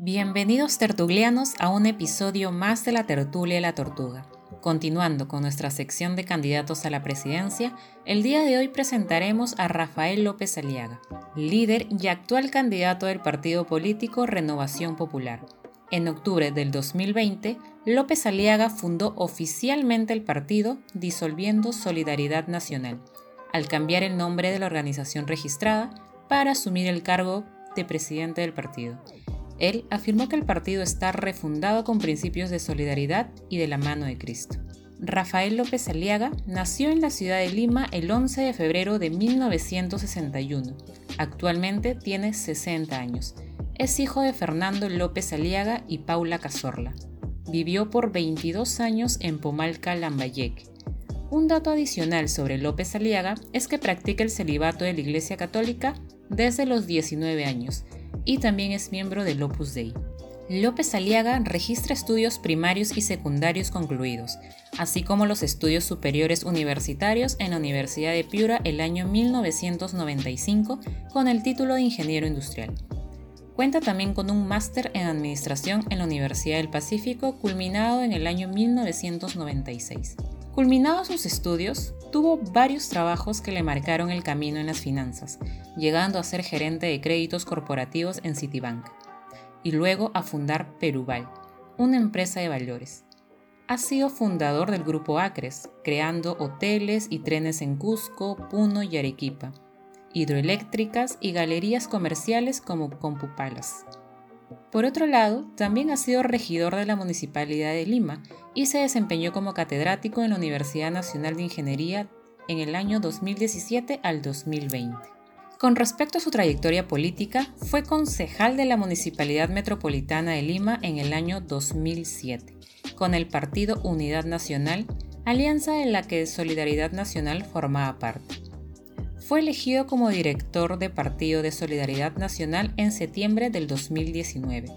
Bienvenidos tertulianos a un episodio más de la tertulia de la tortuga. Continuando con nuestra sección de candidatos a la presidencia, el día de hoy presentaremos a Rafael López Aliaga, líder y actual candidato del partido político Renovación Popular. En octubre del 2020, López Aliaga fundó oficialmente el partido disolviendo Solidaridad Nacional, al cambiar el nombre de la organización registrada para asumir el cargo de presidente del partido él afirmó que el partido está refundado con principios de solidaridad y de la mano de Cristo. Rafael López Aliaga nació en la ciudad de Lima el 11 de febrero de 1961. Actualmente tiene 60 años. Es hijo de Fernando López Aliaga y Paula Cazorla. Vivió por 22 años en Pomalca, Lambayeque. Un dato adicional sobre López Aliaga es que practica el celibato de la Iglesia Católica desde los 19 años y también es miembro del Opus Dei. López Aliaga registra estudios primarios y secundarios concluidos, así como los estudios superiores universitarios en la Universidad de Piura el año 1995 con el título de ingeniero industrial. Cuenta también con un máster en administración en la Universidad del Pacífico culminado en el año 1996. Culminados sus estudios, tuvo varios trabajos que le marcaron el camino en las finanzas, llegando a ser gerente de créditos corporativos en Citibank, y luego a fundar Peruval, una empresa de valores. Ha sido fundador del grupo Acres, creando hoteles y trenes en Cusco, Puno y Arequipa, hidroeléctricas y galerías comerciales como Compupalas. Por otro lado, también ha sido regidor de la Municipalidad de Lima y se desempeñó como catedrático en la Universidad Nacional de Ingeniería en el año 2017 al 2020. Con respecto a su trayectoria política, fue concejal de la Municipalidad Metropolitana de Lima en el año 2007, con el partido Unidad Nacional, alianza de la que Solidaridad Nacional formaba parte. Fue elegido como director de Partido de Solidaridad Nacional en septiembre del 2019.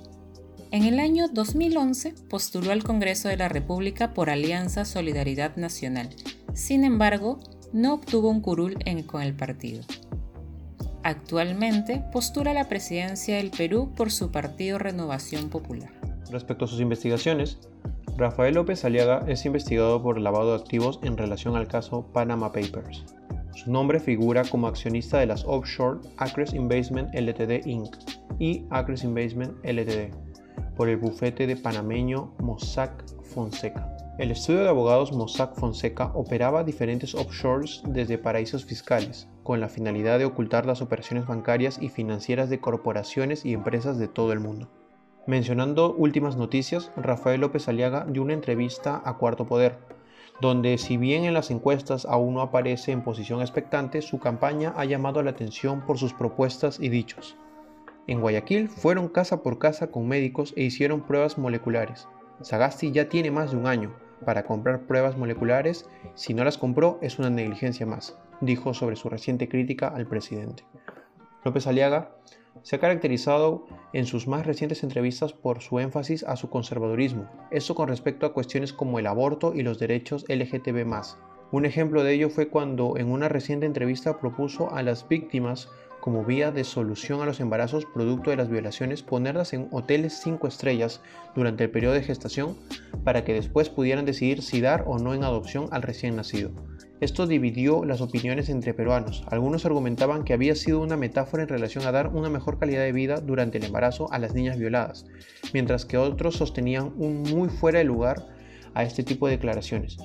En el año 2011 postuló al Congreso de la República por Alianza Solidaridad Nacional. Sin embargo, no obtuvo un curul con el partido. Actualmente postula la presidencia del Perú por su partido Renovación Popular. Respecto a sus investigaciones, Rafael López Aliaga es investigado por lavado de activos en relación al caso Panama Papers. Su nombre figura como accionista de las offshore Acres Investment Ltd Inc. y Acres Investment Ltd. por el bufete de panameño Mossack Fonseca. El estudio de abogados Mossack Fonseca operaba diferentes offshores desde paraísos fiscales, con la finalidad de ocultar las operaciones bancarias y financieras de corporaciones y empresas de todo el mundo. Mencionando últimas noticias, Rafael López Aliaga dio una entrevista a Cuarto Poder, donde si bien en las encuestas aún no aparece en posición expectante, su campaña ha llamado la atención por sus propuestas y dichos. En Guayaquil fueron casa por casa con médicos e hicieron pruebas moleculares. Sagasti ya tiene más de un año para comprar pruebas moleculares, si no las compró es una negligencia más, dijo sobre su reciente crítica al presidente. López Aliaga se ha caracterizado en sus más recientes entrevistas por su énfasis a su conservadurismo, eso con respecto a cuestiones como el aborto y los derechos LGTB. Un ejemplo de ello fue cuando en una reciente entrevista propuso a las víctimas como vía de solución a los embarazos producto de las violaciones ponerlas en hoteles 5 estrellas durante el periodo de gestación para que después pudieran decidir si dar o no en adopción al recién nacido. Esto dividió las opiniones entre peruanos. Algunos argumentaban que había sido una metáfora en relación a dar una mejor calidad de vida durante el embarazo a las niñas violadas, mientras que otros sostenían un muy fuera de lugar a este tipo de declaraciones,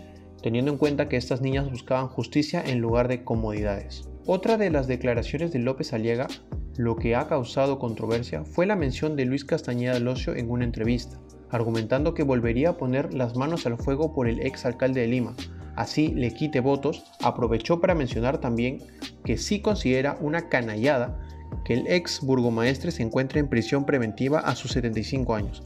teniendo en cuenta que estas niñas buscaban justicia en lugar de comodidades. Otra de las declaraciones de López Aliega, lo que ha causado controversia, fue la mención de Luis Castañeda Locio en una entrevista, argumentando que volvería a poner las manos al fuego por el ex alcalde de Lima, así le quite votos, aprovechó para mencionar también que sí considera una canallada que el ex burgomaestre se encuentre en prisión preventiva a sus 75 años.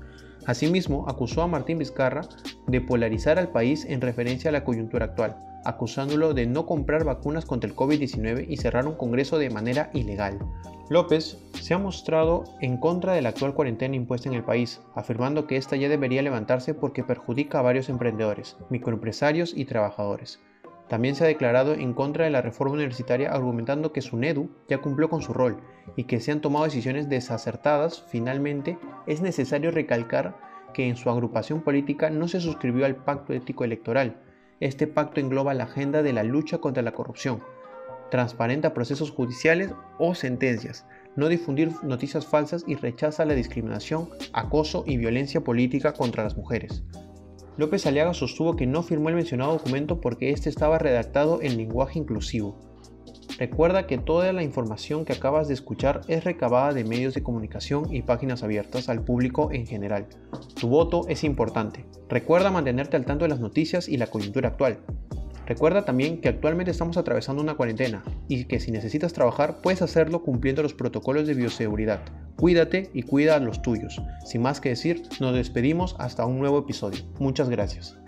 Asimismo, acusó a Martín Vizcarra de polarizar al país en referencia a la coyuntura actual, acusándolo de no comprar vacunas contra el COVID-19 y cerrar un congreso de manera ilegal. López se ha mostrado en contra de la actual cuarentena impuesta en el país, afirmando que esta ya debería levantarse porque perjudica a varios emprendedores, microempresarios y trabajadores. También se ha declarado en contra de la reforma universitaria argumentando que SUNEDU ya cumplió con su rol y que se han tomado decisiones desacertadas. Finalmente, es necesario recalcar que en su agrupación política no se suscribió al pacto ético electoral. Este pacto engloba la agenda de la lucha contra la corrupción, transparenta procesos judiciales o sentencias, no difundir noticias falsas y rechaza la discriminación, acoso y violencia política contra las mujeres. López Aliaga sostuvo que no firmó el mencionado documento porque este estaba redactado en lenguaje inclusivo. Recuerda que toda la información que acabas de escuchar es recabada de medios de comunicación y páginas abiertas al público en general. Tu voto es importante. Recuerda mantenerte al tanto de las noticias y la coyuntura actual. Recuerda también que actualmente estamos atravesando una cuarentena y que si necesitas trabajar puedes hacerlo cumpliendo los protocolos de bioseguridad. Cuídate y cuida a los tuyos. Sin más que decir, nos despedimos hasta un nuevo episodio. Muchas gracias.